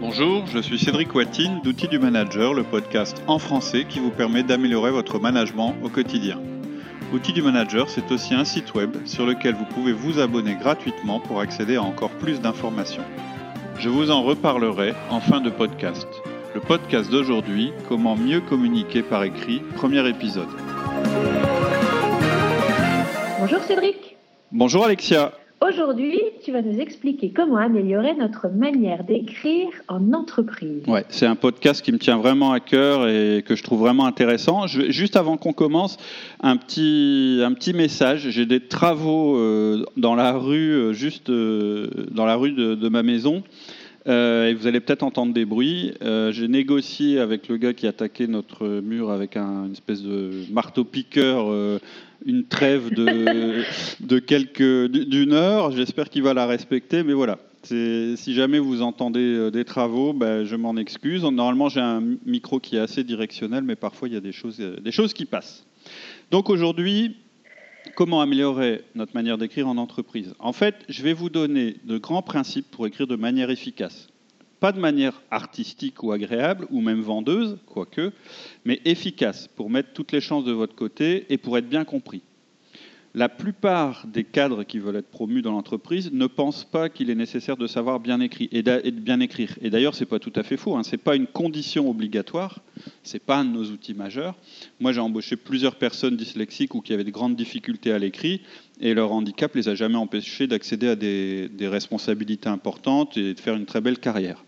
Bonjour, je suis Cédric Watine d'Outils du Manager, le podcast en français qui vous permet d'améliorer votre management au quotidien. Outils du Manager, c'est aussi un site web sur lequel vous pouvez vous abonner gratuitement pour accéder à encore plus d'informations. Je vous en reparlerai en fin de podcast. Le podcast d'aujourd'hui, Comment mieux communiquer par écrit, premier épisode. Bonjour Cédric. Bonjour Alexia. Aujourd'hui, tu vas nous expliquer comment améliorer notre manière d'écrire en entreprise. Ouais, c'est un podcast qui me tient vraiment à cœur et que je trouve vraiment intéressant. Juste avant qu'on commence, un petit, un petit message. J'ai des travaux euh, dans la rue, euh, juste euh, dans la rue de ma maison. Euh, et vous allez peut-être entendre des bruits. Euh, J'ai négocié avec le gars qui attaquait notre mur avec un, une espèce de marteau-piqueur euh, une trêve de, de quelques d'une heure. J'espère qu'il va la respecter, mais voilà. Si jamais vous entendez des travaux, ben, je m'en excuse. Normalement, j'ai un micro qui est assez directionnel, mais parfois il y a des choses, des choses qui passent. Donc aujourd'hui, comment améliorer notre manière d'écrire en entreprise? En fait, je vais vous donner de grands principes pour écrire de manière efficace. Pas de manière artistique ou agréable, ou même vendeuse, quoique, mais efficace, pour mettre toutes les chances de votre côté et pour être bien compris. La plupart des cadres qui veulent être promus dans l'entreprise ne pensent pas qu'il est nécessaire de savoir bien écrire et bien écrire. Et d'ailleurs, c'est pas tout à fait faux. Hein. C'est pas une condition obligatoire. C'est pas un de nos outils majeurs. Moi, j'ai embauché plusieurs personnes dyslexiques ou qui avaient de grandes difficultés à l'écrit, et leur handicap les a jamais empêchés d'accéder à des, responsabilités importantes et de faire une très belle carrière.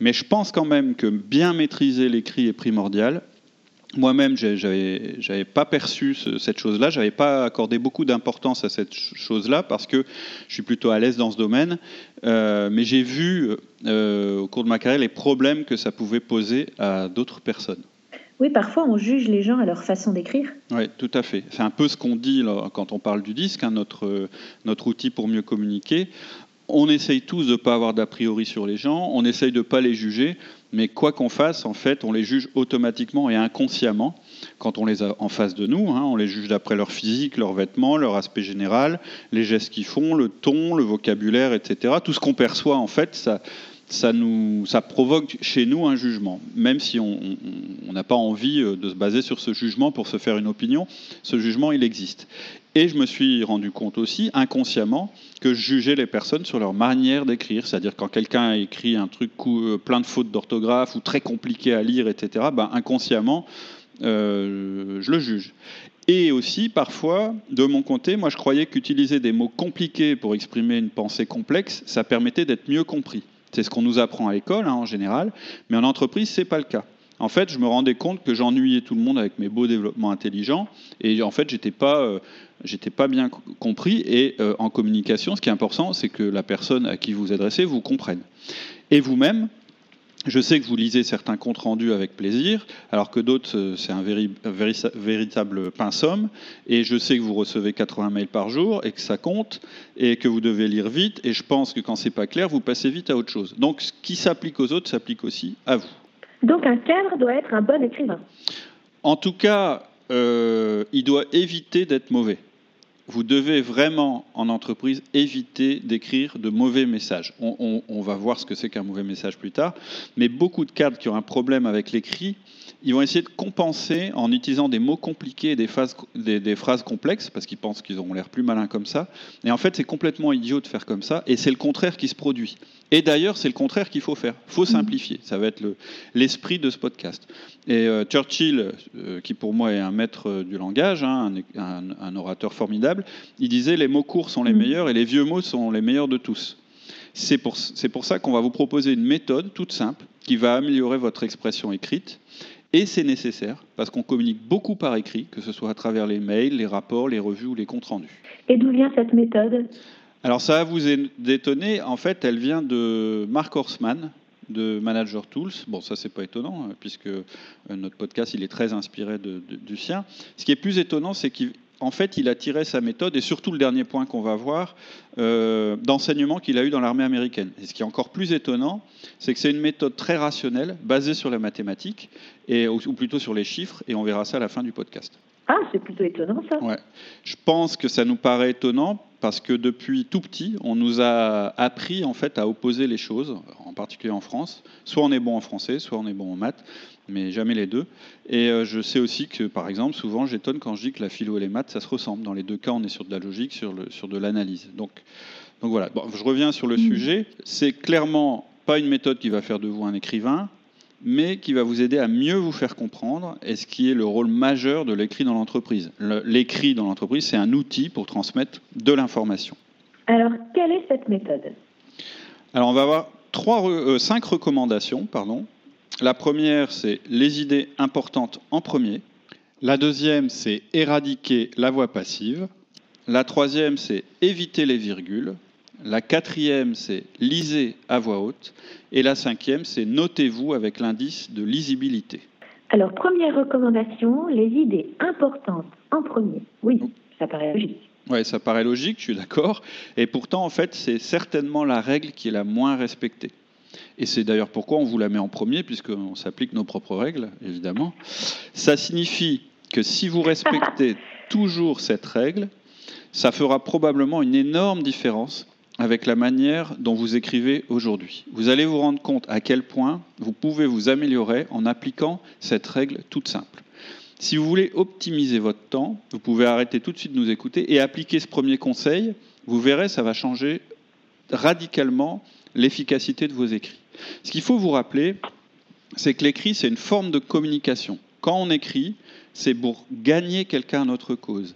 Mais je pense quand même que bien maîtriser l'écrit est primordial. Moi-même, j'avais, pas perçu ce, cette chose-là, j'avais pas accordé beaucoup d'importance à cette chose-là parce que je suis plutôt à l'aise dans ce domaine. Euh, mais j'ai vu euh, au cours de ma carrière les problèmes que ça pouvait poser à d'autres personnes. Oui, parfois on juge les gens à leur façon d'écrire. Oui, tout à fait. C'est un peu ce qu'on dit quand on parle du disque, hein, notre, notre outil pour mieux communiquer. On essaye tous de ne pas avoir d'a priori sur les gens, on essaye de ne pas les juger, mais quoi qu'on fasse, en fait, on les juge automatiquement et inconsciemment quand on les a en face de nous. Hein. on les juge d'après leur physique, leurs vêtements, leur aspect général, les gestes qu'ils font, le ton, le vocabulaire, etc. Tout ce qu'on perçoit, en fait, ça, ça, provoque chez nous un jugement. Même si on n'a pas envie euh, de se baser sur ce jugement pour se faire une opinion, ce jugement, il existe. Et je me suis rendu compte aussi, inconsciemment, que je jugeais les personnes sur leur manière d'écrire. C'est-à-dire quand quelqu'un écrit un truc euh, plein de fautes d'orthographe ou très compliqué à lire, etc., ben, inconsciemment, euh, je le juge. Et aussi, parfois, de mon côté, moi je croyais qu'utiliser des mots compliqués pour exprimer une pensée complexe, ça permettait d'être mieux compris. C'est ce qu'on nous apprend à l'école hein, en général, mais en entreprise, c'est pas le cas. En fait, je me rendais compte que j'ennuyais tout le monde avec mes beaux développements intelligents, et en fait, j'étais pas, euh, pas bien compris. Et euh, en communication, ce qui est important, c'est que la personne à qui vous adressez vous comprenne. Et vous-même, je sais que vous lisez certains comptes rendus avec plaisir, alors que d'autres, euh, c'est un véri, véri, véritable pinsomme. Et je sais que vous recevez 80 mails par jour et que ça compte et que vous devez lire vite. Et je pense que quand c'est pas clair, vous passez vite à autre chose. Donc, ce qui s'applique aux autres s'applique aussi à vous. Donc, un cadre doit être un bon écrivain. En tout cas, euh, il doit éviter d'être mauvais vous devez vraiment, en entreprise, éviter d'écrire de mauvais messages. On, va voir ce que c'est qu'un mauvais message plus tard, mais beaucoup de cadres qui ont un problème avec l'écrit, ils vont essayer de compenser en utilisant des mots compliqués et des, phrases, des, des phrases complexes, parce qu'ils pensent qu'ils auront l'air plus malins comme ça. Et en fait, c'est complètement idiot de faire comme ça, et c'est le contraire qui se produit. Et d'ailleurs, c'est le contraire qu'il faut faire. Il faut simplifier. Ça va être l'esprit le, de ce podcast. Et euh, Churchill, euh, qui pour moi est un maître du langage, hein, un, un, un, orateur formidable, il disait les mots courts sont les meilleurs et les vieux mots sont les meilleurs de tous. C'est pour, pour ça qu'on va vous proposer une méthode toute simple qui va améliorer votre expression écrite. Et c'est nécessaire parce qu'on communique beaucoup par écrit, que ce soit à travers les mails, les rapports, les revues ou les comptes rendus. Et d'où vient cette méthode? Alors ça va vous étonner, en fait elle vient de Mark Horstman de Manager Tools. Bon ça c'est pas étonnant hein, puisque euh, notre podcast il est très inspiré de, de, du sien. Ce qui est plus étonnant c'est qu'en fait il a tiré sa méthode et surtout le dernier point qu'on va voir euh, d'enseignement qu'il a eu dans l'armée américaine. Et ce qui est encore plus étonnant c'est que c'est une méthode très rationnelle basée sur la mathématique et, ou, ou plutôt sur les chiffres et on verra ça à la fin du podcast. Ah, c'est plutôt étonnant ça. Ouais. Je pense que ça nous paraît étonnant parce que depuis tout petit, on nous a appris en fait à opposer les choses, en particulier en France. Soit on est bon en français, soit on est bon en maths, mais jamais les deux. Et euh, je sais aussi que, par exemple, souvent j'étonne quand je dis que la philo et les maths, ça se ressemble. Dans les deux cas, on est sur de la logique, sur, le, sur de l'analyse. Donc, donc voilà, je reviens sur le mmh. sujet. C'est clairement pas une méthode qui va faire de vous un écrivain, mais qui va vous aider à mieux vous faire comprendre, et ce qui est le rôle majeur de l'écrit dans l'entreprise. L'écrit dans l'entreprise, c'est un outil pour transmettre de l'information. Alors, quelle est cette méthode? Alors, on va avoir trois, euh, cinq recommandations. Pardon. La première, c'est les idées importantes en premier. La deuxième, c'est éradiquer la voix passive. La troisième, c'est éviter les virgules. La quatrième, c'est lisez à voix haute. Et la cinquième, c'est notez-vous avec l'indice de lisibilité. Alors, première recommandation, les idées importantes en premier. Oui, ça paraît logique. Oui, ça paraît logique, je suis d'accord. Et pourtant, en fait, c'est certainement la règle qui est la moins respectée. Et c'est d'ailleurs pourquoi on vous la met en premier, puisqu'on s'applique nos propres règles, évidemment. Ça signifie que si vous respectez toujours cette règle, ça fera probablement une énorme différence avec la manière dont vous écrivez aujourd'hui. Vous allez vous rendre compte à quel point vous pouvez vous améliorer en appliquant cette règle toute simple. Si vous voulez optimiser votre temps, vous pouvez arrêter tout de suite de nous écouter et appliquer ce premier conseil. Vous verrez, ça va changer radicalement l'efficacité de vos écrits. Ce qu'il faut vous rappeler, c'est que l'écrit, c'est une forme de communication. Quand on écrit, c'est pour gagner quelqu'un à notre cause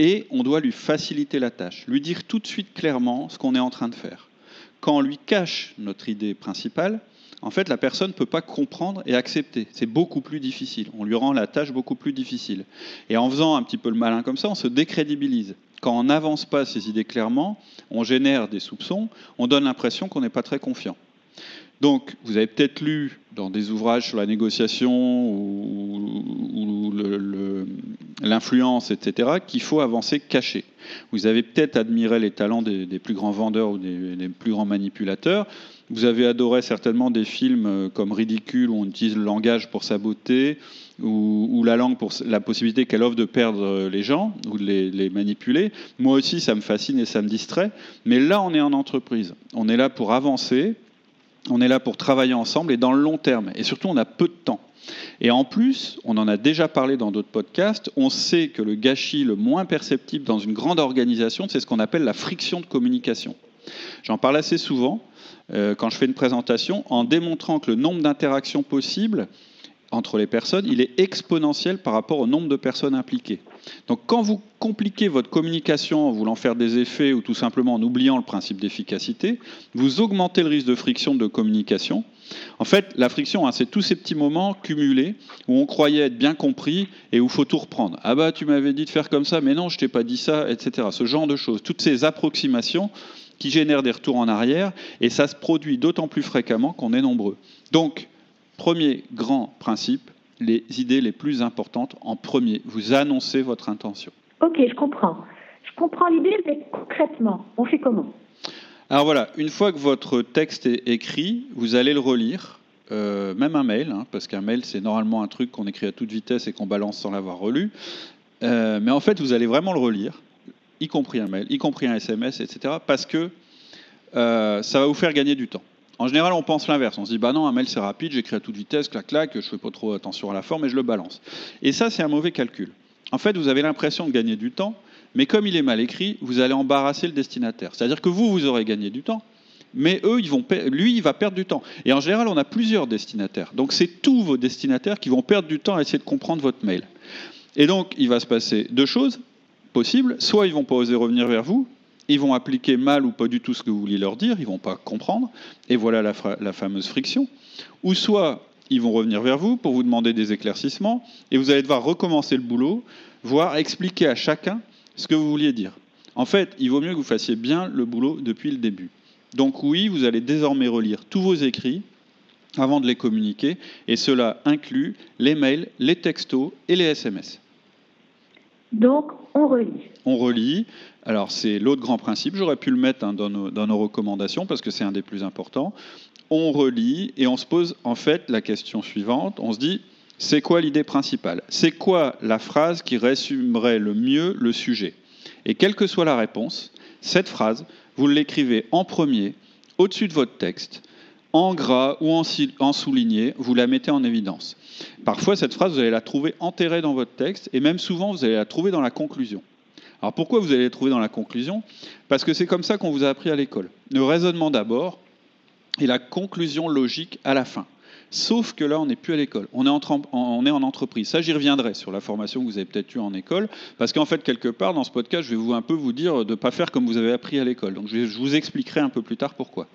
et on doit lui faciliter la tâche, lui dire tout de suite clairement ce qu'on est en train de faire. Quand on lui cache notre idée principale, en fait, la personne ne peut pas comprendre et accepter. C'est beaucoup plus difficile. On lui rend la tâche beaucoup plus difficile. Et en faisant un petit peu le malin comme ça, on se décrédibilise. Quand on n'avance pas ses idées clairement, on génère des soupçons, on donne l'impression qu'on n'est pas très confiant. Donc, vous avez peut-être lu dans des ouvrages sur la négociation ou, l'influence, etc., qu'il faut avancer caché. Vous avez peut-être admiré les talents des, plus grands vendeurs ou des, plus grands manipulateurs. Vous avez adoré certainement des films euh, comme Ridicule, où on utilise le langage pour sa beauté, ou, la langue pour la possibilité qu'elle offre de perdre les gens ou de les manipuler. Moi aussi, ça me fascine et ça me distrait. Mais là, on est en entreprise. On est là pour avancer, on est là pour travailler ensemble et dans le long terme. Et surtout, on a peu de temps. Et en plus, on en a déjà parlé dans d'autres podcasts, on sait que le gâchis le moins perceptible dans une grande organisation, c'est ce qu'on appelle la friction de communication. J'en parle assez souvent euh, quand je fais une présentation en démontrant que le nombre d'interactions possibles entre les personnes, il est exponentiel par rapport au nombre de personnes impliquées. Donc quand vous compliquez votre communication en voulant faire des effets ou tout simplement en oubliant le principe d'efficacité, vous augmentez le risque de friction de communication. En fait, la friction, hein, c'est tous ces petits moments cumulés où on croyait être bien compris et où il faut tout reprendre. Ah bah tu m'avais dit de faire comme ça, mais non, je t'ai pas dit ça, etc. Ce genre de choses. Toutes ces approximations qui génèrent des retours en arrière et ça se produit d'autant plus fréquemment qu'on est nombreux. Donc, Premier grand principe, les idées les plus importantes en premier. Vous annoncez votre intention. Ok, je comprends. Je comprends l'idée, mais concrètement, on fait comment? Alors voilà, une fois que votre texte est écrit, vous allez le relire, euh, même un mail, hein, parce qu'un mail, c'est normalement un truc qu'on écrit à toute vitesse et qu'on balance sans l'avoir relu. Euh, mais en fait, vous allez vraiment le relire, y compris un mail, y compris un SMS, etc., parce que euh, ça va vous faire gagner du temps. En général, on pense l'inverse. On se dit, bah non, un mail c'est rapide, j'écris à toute vitesse, clac, clac, je fais pas trop attention à la forme et je le balance. Et ça, c'est un mauvais calcul. En fait, vous avez l'impression de gagner du temps, mais comme il est mal écrit, vous allez embarrasser le destinataire. C'est-à-dire que vous, vous aurez gagné du temps, mais eux, lui, il va perdre du temps. Et en général, on a plusieurs destinataires. Donc, c'est tous vos destinataires qui vont perdre du temps à essayer de comprendre votre mail. Et donc, il va se passer deux choses possibles. Soit ils vont pas oser revenir vers vous, ils vont appliquer mal ou pas du tout ce que vous vouliez leur dire, ils vont pas comprendre, et voilà la, la fameuse friction. Ou soit ils vont revenir vers vous pour vous demander des éclaircissements, et vous allez devoir recommencer le boulot, voire expliquer à chacun ce que vous vouliez dire. En fait, il vaut mieux que vous fassiez bien le boulot depuis le début. Donc oui, vous allez désormais relire tous vos écrits avant de les communiquer, et cela inclut les mails, les textos et les SMS. Donc, on relit. On relit. Alors, c'est l'autre grand principe. J'aurais pu le mettre hein, dans, nos, recommandations parce que c'est un des plus importants. On relit et on se pose en fait la question suivante. On se dit, c'est quoi l'idée principale? C'est quoi la phrase qui résumerait le mieux le sujet? Et quelle que soit la réponse, Cette phrase, vous l'écrivez en premier, au-dessus de votre texte, en gras ou en, souligné, vous la mettez en évidence. Parfois, cette phrase, vous allez la trouver enterrée dans votre texte, et même souvent, vous allez la trouver dans la conclusion. Alors pourquoi vous allez la trouver dans la conclusion? Parce que c'est comme ça qu'on vous a appris à l'école. Le raisonnement d'abord et la conclusion logique à la fin. Sauf que là, on n'est plus à l'école, on, est en entreprise. Ça, j'y reviendrai sur la formation que vous avez peut-être eue en école, parce qu'en fait, quelque part, dans ce podcast, je vais vous un peu vous dire de ne pas faire comme vous avez appris à l'école. Donc, je, vous expliquerai un peu plus tard pourquoi.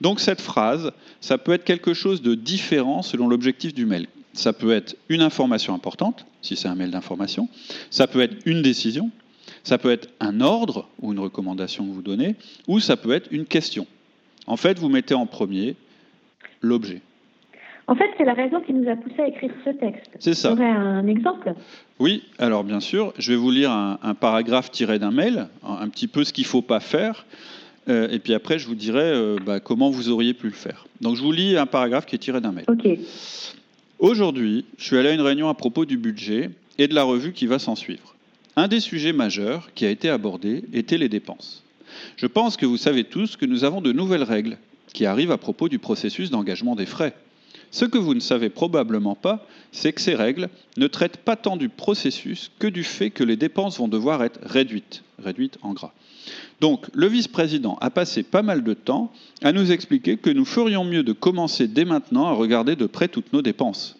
Donc, cette phrase, ça peut être quelque chose de différent selon l'objectif du mail. Ça peut être une information importante, si c'est un mail d'information. Ça peut être une décision. Ça peut être un ordre ou une recommandation que vous donnez, ou ça peut être une question. En fait, vous mettez en premier l'objet. En fait, c'est la raison qui nous a poussé à écrire ce texte. C'est ça. Vous aurez un exemple? Oui, alors bien sûr, je vais vous lire un, paragraphe tiré d'un mail, un, petit peu ce qu'il ne faut pas faire, euh, et puis après, je vous dirai euh, bah, comment vous auriez pu le faire. Donc, je vous lis un paragraphe qui est tiré d'un mail. Ok. Aujourd'hui, je suis allé à une réunion à propos du budget et de la revue qui va s'en suivre. Un des sujets majeurs qui a été abordé était les dépenses. Je pense que vous savez tous que nous avons de nouvelles règles qui arrivent à propos du processus d'engagement des frais. Ce que vous ne savez probablement pas, c'est que ces règles ne traitent pas tant du processus que du fait que les dépenses vont devoir être réduites, réduites en gras. Donc, le vice-président a passé pas mal de temps à nous expliquer que nous ferions mieux de commencer dès maintenant à regarder de près toutes nos dépenses.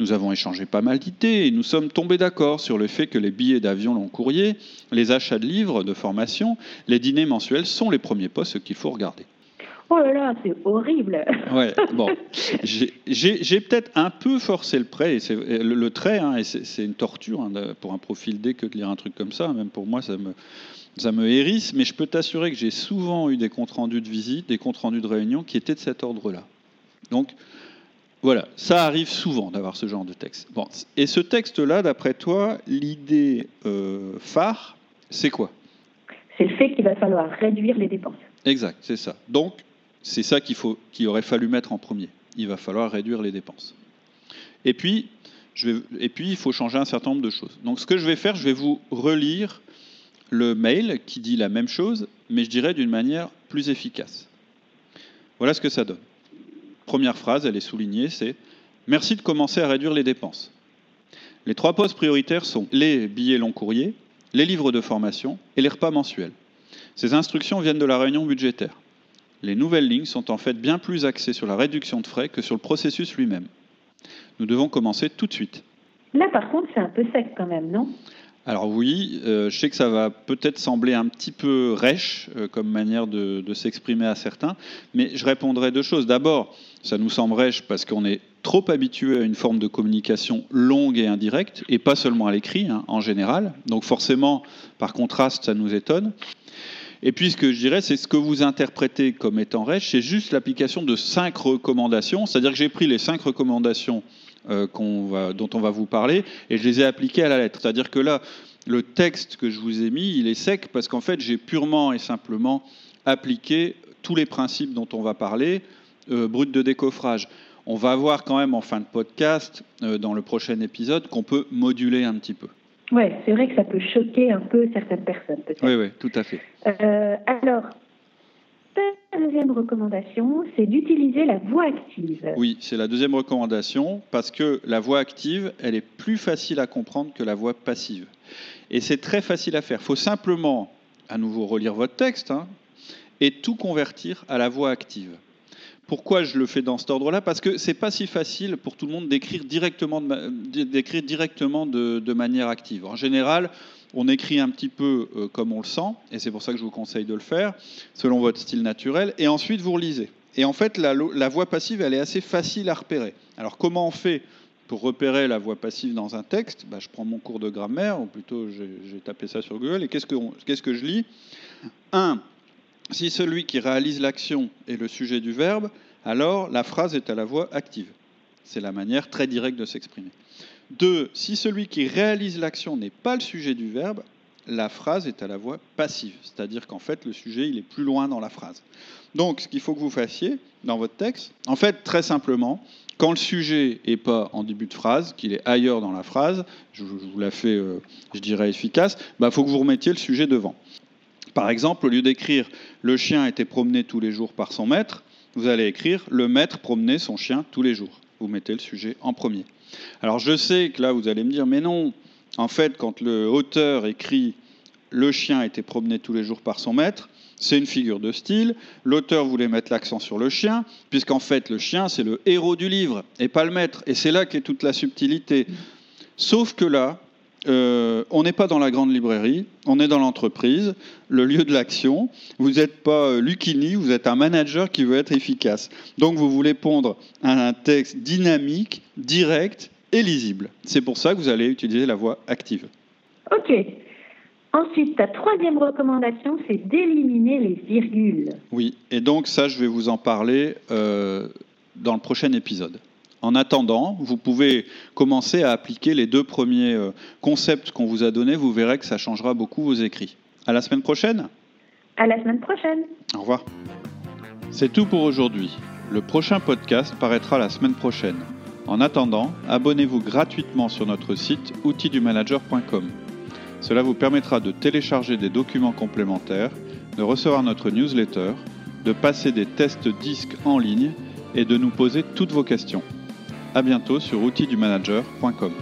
Nous avons échangé pas mal d'idées et nous sommes tombés d'accord sur le fait que les billets d'avion long courrier, les achats de livres de formation, les dîners mensuels sont les premiers postes qu'il faut regarder. Oh là là, c'est horrible. Ouais, bon, j'ai peut-être un peu forcé le trait, et le, le, trait, hein, et c'est une torture hein, pour un profil D que de lire un truc comme ça. Même pour moi, ça me, ça me hérisse, mais je peux t'assurer que j'ai souvent eu des comptes rendus de visite, des comptes rendus de réunion qui étaient de cet ordre-là. Donc, voilà, ça arrive souvent d'avoir ce genre de texte. Bon, et ce texte-là, d'après toi, l'idée euh, phare, c'est quoi? C'est le fait qu'il va falloir réduire les dépenses. Exact, c'est ça. Donc, c'est ça qu'il aurait fallu mettre en premier. Il va falloir réduire les dépenses. Et puis, et puis, il faut changer un certain nombre de choses. Donc, ce que je vais faire, je vais vous relire le mail qui dit la même chose, mais je dirais d'une manière plus efficace. Voilà ce que ça donne. Première phrase, elle est soulignée, c'est Merci de commencer à réduire les dépenses. Les trois postes prioritaires sont les billets long courrier, les livres de formation et les repas mensuels. Ces instructions viennent de la réunion budgétaire les nouvelles lignes sont en fait bien plus axées sur la réduction de frais que sur le processus lui-même. Nous devons commencer tout de suite. Là, par contre, c'est un peu sec quand même, non? Alors oui, euh, je sais que ça va peut-être sembler un petit peu rêche euh, comme manière de, de s'exprimer à certains, mais je répondrai deux choses. D'abord, ça nous semble rêche parce qu'on est trop habitué à une forme de communication longue et indirecte, et pas seulement à l'écrit, hein, en général. Donc forcément, par contraste, ça nous étonne. Et puis, ce que je dirais, c'est ce que vous interprétez comme étant rêche, c'est juste l'application de cinq recommandations. C'est-à-dire que j'ai pris les cinq recommandations euh, dont on va vous parler et je les ai appliquées à la lettre. C'est-à-dire que là, le texte que je vous ai mis, il est sec parce qu'en fait, j'ai purement et simplement appliqué tous les principes dont on va parler, euh, brut de décoffrage. On va voir quand même en fin de podcast, euh, dans le prochain épisode, qu'on peut moduler un petit peu. Oui, c'est vrai que ça peut choquer un peu certaines personnes, peut-être. Oui, oui, tout à fait. Euh, alors, la deuxième recommandation, c'est d'utiliser la voix active. Oui, c'est la deuxième recommandation parce que la voix active, elle est plus facile à comprendre que la voix passive. Et c'est très facile à faire. Il faut simplement, à nouveau, relire votre texte hein, et tout convertir à la voix active. Pourquoi je le fais dans cet ordre-là Parce que c'est pas si facile pour tout le monde d'écrire directement, de, d'écrire directement de, manière active. En général, on écrit un petit peu euh, comme on le sent, et c'est pour ça que je vous conseille de le faire, selon votre style naturel, et ensuite vous relisez. Et en fait, la, voix passive, elle est assez facile à repérer. Alors comment on fait pour repérer la voix passive dans un texte? Bah, Je prends mon cours de grammaire, ou plutôt j'ai tapé ça sur Google, et qu'est-ce que, que je lis? Un, si celui qui réalise l'action est le sujet du verbe, alors la phrase est à la voix active. C'est la manière très directe de s'exprimer. Deux, si celui qui réalise l'action n'est pas le sujet du verbe, la phrase est à la voix passive, c'est-à-dire qu'en fait le sujet il est plus loin dans la phrase. Donc ce qu'il faut que vous fassiez dans votre texte, en fait très simplement, quand le sujet n'est pas en début de phrase, qu'il est ailleurs dans la phrase, je vous la fais, euh, je dirais, efficace, il bah, faut que vous remettiez le sujet devant. Par exemple, au lieu d'écrire le chien était promené tous les jours par son maître, vous allez écrire le maître promenait son chien tous les jours. Vous mettez le sujet en premier. Alors je sais que là vous allez me dire mais non, en fait quand le auteur écrit le chien était promené tous les jours par son maître, c'est une figure de style. L'auteur voulait mettre l'accent sur le chien, puisqu'en fait le chien c'est le héros du livre et pas le maître. Et c'est là qu'est toute la subtilité. Sauf que là, euh, on n'est pas dans la grande librairie, on est dans l'entreprise, le lieu de l'action. Vous n'êtes pas euh, Lucini, vous êtes un manager qui veut être efficace. Donc vous voulez pondre un texte dynamique, direct et lisible. C'est pour ça que vous allez utiliser la voix active. Ok. Ensuite, ta troisième recommandation, c'est d'éliminer les virgules. Oui, et donc ça, je vais vous en parler euh, dans le prochain épisode. En attendant, vous pouvez commencer à appliquer les deux premiers euh, concepts qu'on vous a donnés. Vous verrez que ça changera beaucoup vos écrits. À la semaine prochaine. À la semaine prochaine. Au revoir. C'est tout pour aujourd'hui. Le prochain podcast paraîtra la semaine prochaine. En attendant, abonnez-vous gratuitement sur notre site outildumanager.com. Cela vous permettra de télécharger des documents complémentaires, de recevoir notre newsletter, de passer des tests disques en ligne et de nous poser toutes vos questions. À bientôt sur outildumanager.com.